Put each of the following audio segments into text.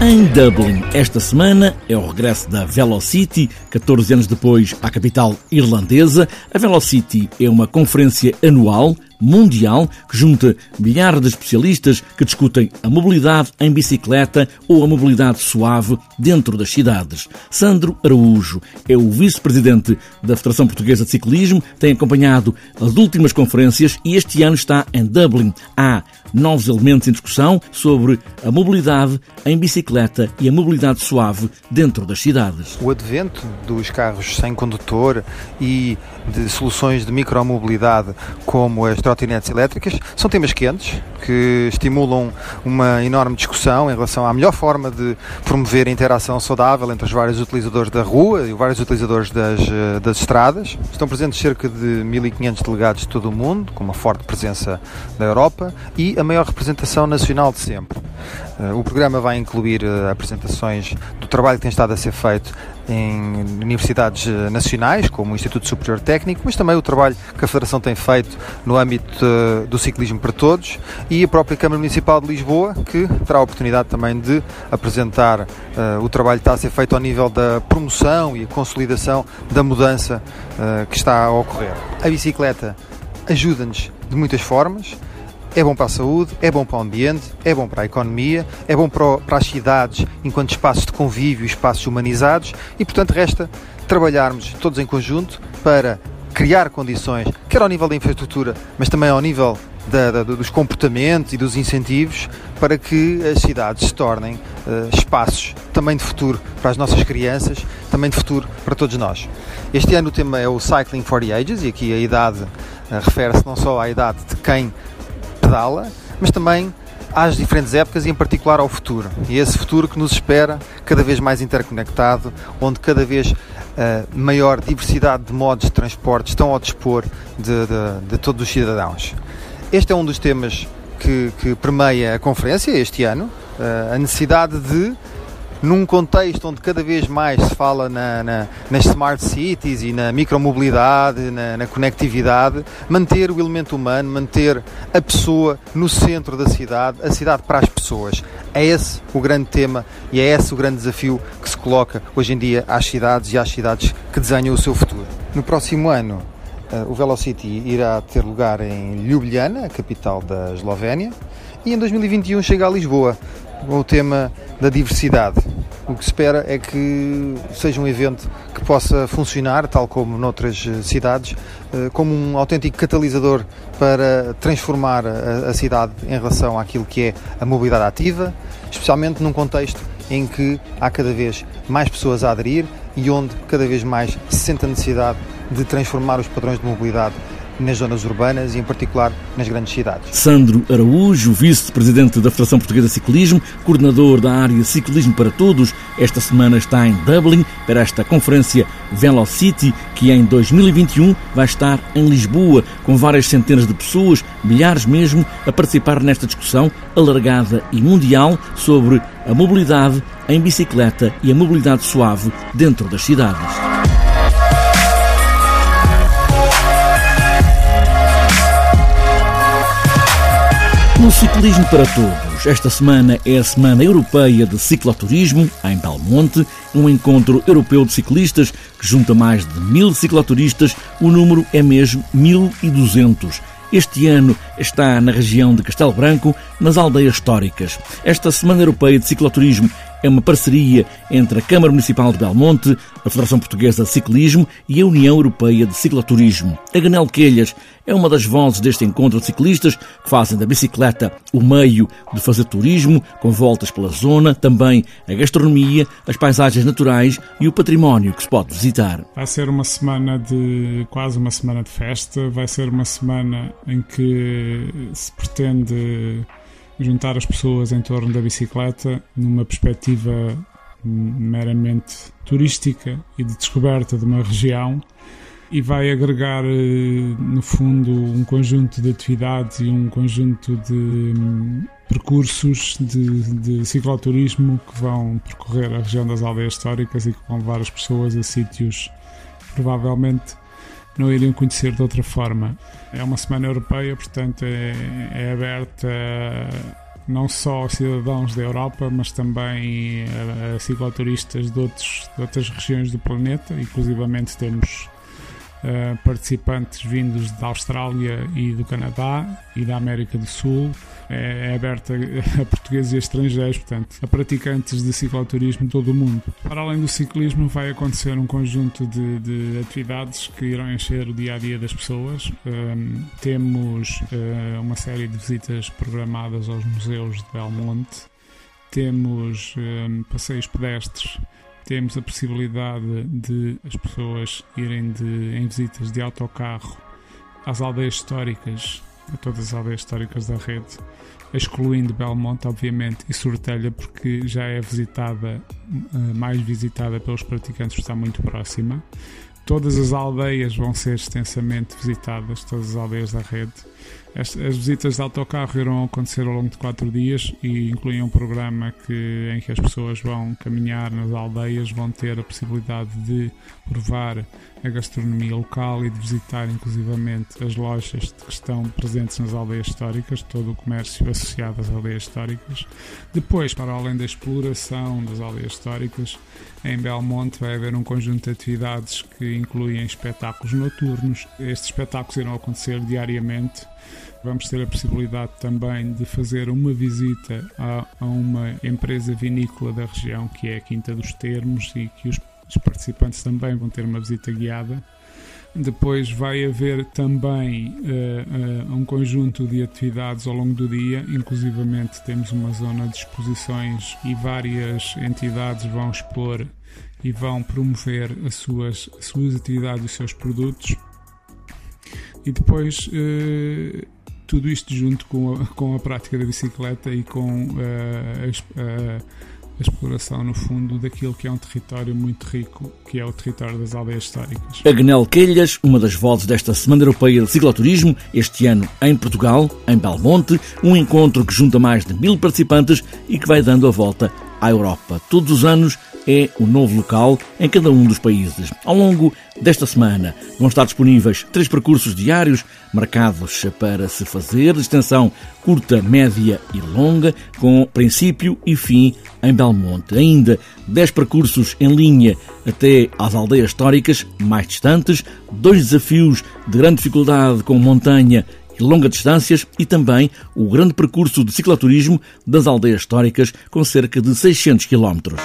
Em Dublin, esta semana é o regresso da Velocity, 14 anos depois à capital irlandesa. A Velocity é uma conferência anual mundial que junta milhares de especialistas que discutem a mobilidade em bicicleta ou a mobilidade suave dentro das cidades. Sandro Araújo é o vice-presidente da Federação Portuguesa de Ciclismo, tem acompanhado as últimas conferências e este ano está em Dublin. Há novos elementos em discussão sobre a mobilidade em bicicleta e a mobilidade suave dentro das cidades. O advento dos carros sem condutor e de soluções de micromobilidade como as trotinetes elétricas são temas quentes que estimulam uma enorme discussão em relação à melhor forma de promover a interação saudável entre os vários utilizadores da rua e os vários utilizadores das, eh, das estradas. Estão presentes cerca de 1.500 delegados de todo o mundo, com uma forte presença da Europa e a maior representação nacional de sempre. Eh, o programa vai incluir eh, apresentações do trabalho que tem estado a ser feito em universidades eh, nacionais, como o Instituto Superior Técnico, mas também o trabalho que a Federação tem feito no âmbito do ciclismo para todos e a própria Câmara Municipal de Lisboa, que terá a oportunidade também de apresentar o trabalho que está a ser feito ao nível da promoção e consolidação da mudança que está a ocorrer. A bicicleta ajuda-nos de muitas formas é bom para a saúde, é bom para o ambiente, é bom para a economia, é bom para, as cidades enquanto espaços de convívio, espaços humanizados e, portanto, resta trabalharmos todos em conjunto para criar condições, quer ao nível da infraestrutura, mas também ao nível da, da, dos comportamentos e dos incentivos para que as cidades se tornem uh, espaços também de futuro para as nossas crianças, também de futuro para todos nós. Este ano o tema é o Cycling for the Ages e aqui a idade uh, refere-se não só à idade de quem pedala, mas também às diferentes épocas e em particular ao futuro. E esse futuro que nos espera cada vez mais interconectado, onde cada vez uh, maior diversidade de modos de transporte estão ao dispor de, de, de todos os cidadãos. Este é um dos temas que, que permeia a conferência este ano, uh, a necessidade de num contexto onde cada vez mais se fala na, na, nas smart cities e na micromobilidade, na, na conectividade, manter o elemento humano, manter a pessoa no centro da cidade, a cidade para as pessoas. É esse o grande tema e é esse o grande desafio que se coloca hoje em dia às cidades e às cidades que desenham o seu futuro. No próximo ano, eh, o Velocity irá ter lugar em Ljubljana, capital da Eslovénia, e em 2021 chega a Lisboa, com o tema da diversidade. O que se espera é que seja um evento que possa funcionar, tal como noutras eh, cidades, eh, como um autêntico catalisador para transformar a cidade em relação àquilo que é a mobilidade ativa, especialmente num contexto em que há cada vez mais pessoas a aderir e onde cada vez mais se sente a necessidade de transformar os padrões de mobilidade nas zonas urbanas e, em particular, nas grandes cidades. Sandro Araújo, vice-presidente da Federação Portuguesa de Ciclismo, coordenador da área Ciclismo para Todos, esta semana está em Dublin para esta conferência Velocity, que em 2021 vai estar em Lisboa, com várias centenas de pessoas, milhares mesmo, a participar nesta discussão alargada e mundial sobre a mobilidade em bicicleta e a mobilidade suave dentro das cidades. No Ciclismo para Todos, esta semana é a Semana Europeia de Cicloturismo, em Belmonte, um encontro europeu de ciclistas que junta mais de mil cicloturistas, o número é mesmo 1200. Este ano está na região de Castelo Branco, nas aldeias históricas. Esta Semana Europeia de Cicloturismo é uma parceria entre a Câmara Municipal de Belmonte, a Federação Portuguesa de Ciclismo e a União Europeia de Cicloturismo. A Ganel Quelhas é uma das vozes deste encontro de ciclistas que fazem da bicicleta o meio de fazer turismo, com voltas pela zona, também a gastronomia, as paisagens naturais e o património que se pode visitar. Vai ser uma semana de quase uma semana de festa, vai ser uma semana em que se pretende juntar as pessoas em torno da bicicleta numa perspectiva meramente turística e de descoberta de uma região e vai agregar, eh, no fundo, um conjunto de atividades e um conjunto de hum, percursos de, de cicloturismo que vão percorrer a região das aldeias históricas e que vão levar as pessoas a sítios provavelmente não iriam conhecer de outra forma. É uma semana europeia, portanto é, é aberta não só a cidadãos da Europa, mas também a, a cicloturistas de, outros, de outras regiões do planeta. Inclusivamente temos uh, participantes vindos da Austrália e do Canadá e da América do Sul é, é aberta a portugueses e estrangeiros, portanto, a praticantes de cicloturismo de todo o mundo. Para além do ciclismo, vai acontecer um conjunto de, de atividades que irão encher o dia a dia das pessoas. Um, temos uh, uma série de visitas programadas aos museus de Belmonte, temos um, passeios pedestres temos a possibilidade de as pessoas irem de, em visitas de autocarro às aldeias históricas a todas as aldeias históricas da rede, excluindo Belmonte, obviamente, e Sortelha, porque já é visitada, eh, mais visitada pelos praticantes, está muito próxima. Todas as aldeias vão ser extensamente visitadas, todas as aldeias da rede. As, as, visitas de autocarro irão acontecer ao longo de quatro dias e incluem um programa que, em que as pessoas vão caminhar nas aldeias, vão ter a possibilidade de provar a gastronomia local e de visitar inclusivamente as lojas que estão presentes nas aldeias históricas, todo o comércio associado às aldeias históricas. Depois, para além da exploração das aldeias históricas, em Belmonte vai haver um conjunto de atividades que incluem espetáculos noturnos. Estes espetáculos irão acontecer diariamente Vamos ter a possibilidade também de fazer uma visita a, a uma empresa vinícola da região, que é a Quinta dos Termos, e que os, os participantes também vão ter uma visita guiada. Depois vai haver também uh, uh, um conjunto de atividades ao longo do dia, inclusivamente temos uma zona de exposições e várias entidades vão expor e vão promover as suas, as suas atividades e os seus produtos. E depois uh, tudo isto junto com a, com a prática da bicicleta e com uh, a, a, a, exploração, no fundo, daquilo que é um território muito rico, que é o território das aldeias históricas. Agnel Quelhas, uma das vozes desta Semana Europeia de Cicloturismo, este ano em Portugal, em Belmonte, um encontro que junta mais de mil participantes e que vai dando a volta à Europa. Todos os anos é o novo local em cada um dos países. Ao longo desta semana vão estar disponíveis três percursos diários marcados para se fazer, de extensão curta, média e longa, com princípio e fim em Belmonte. Ainda dez percursos em linha até às aldeias históricas mais distantes, dois desafios de grande dificuldade com montanha e longas distâncias e também o grande percurso de cicloturismo das aldeias históricas com cerca de 600 quilómetros.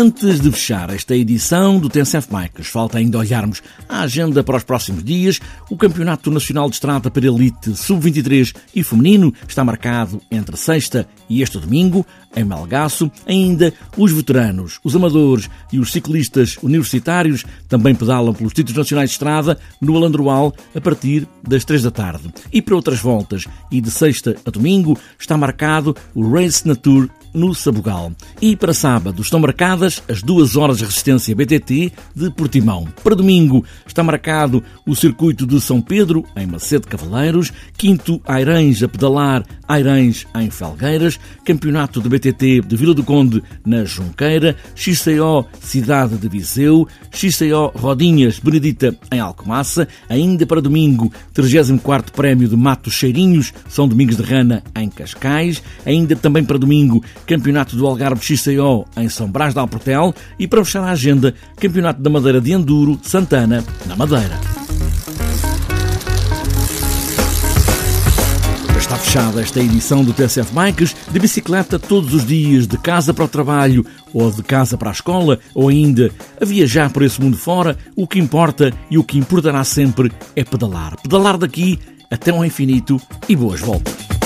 Antes de fechar esta edição do TNCF Bikes, falta ainda olharmos a agenda para os próximos dias. O Campeonato Nacional de Estrada para Elite Sub-23 e Feminino está marcado entre sexta e este domingo, em Malgaço. Ainda os veteranos, os amadores e os ciclistas universitários também pedalam pelos títulos nacionais de estrada no Alandroal a partir das três da tarde. E para outras voltas e de sexta a domingo está marcado o Race Nature no Sabugal. E para sábado estão marcadas as duas horas de resistência BTT de Portimão. Para domingo está marcado o circuito de São Pedro, em Macedo Cavaleiros, quinto Airães a pedalar, Airães em Felgueiras, campeonato de BTT de Vila do Conde na Junqueira, XCO Cidade de Viseu, XCO Rodinhas Benedita em Alcomaça, ainda para domingo 34º Prémio de Matos Cheirinhos, São Domingos de Rana em Cascais, ainda também para domingo Campeonato do Algarve XCO em São Brás de Alportel e para fechar a agenda, Campeonato da Madeira de Enduro Santana, na Madeira. Está fechada esta edição do TSF Bikes de bicicleta todos os dias, de casa para o trabalho, ou de casa para a escola, ou ainda a viajar por esse mundo fora. O que importa e o que importará sempre é pedalar. Pedalar daqui até ao infinito e boas voltas.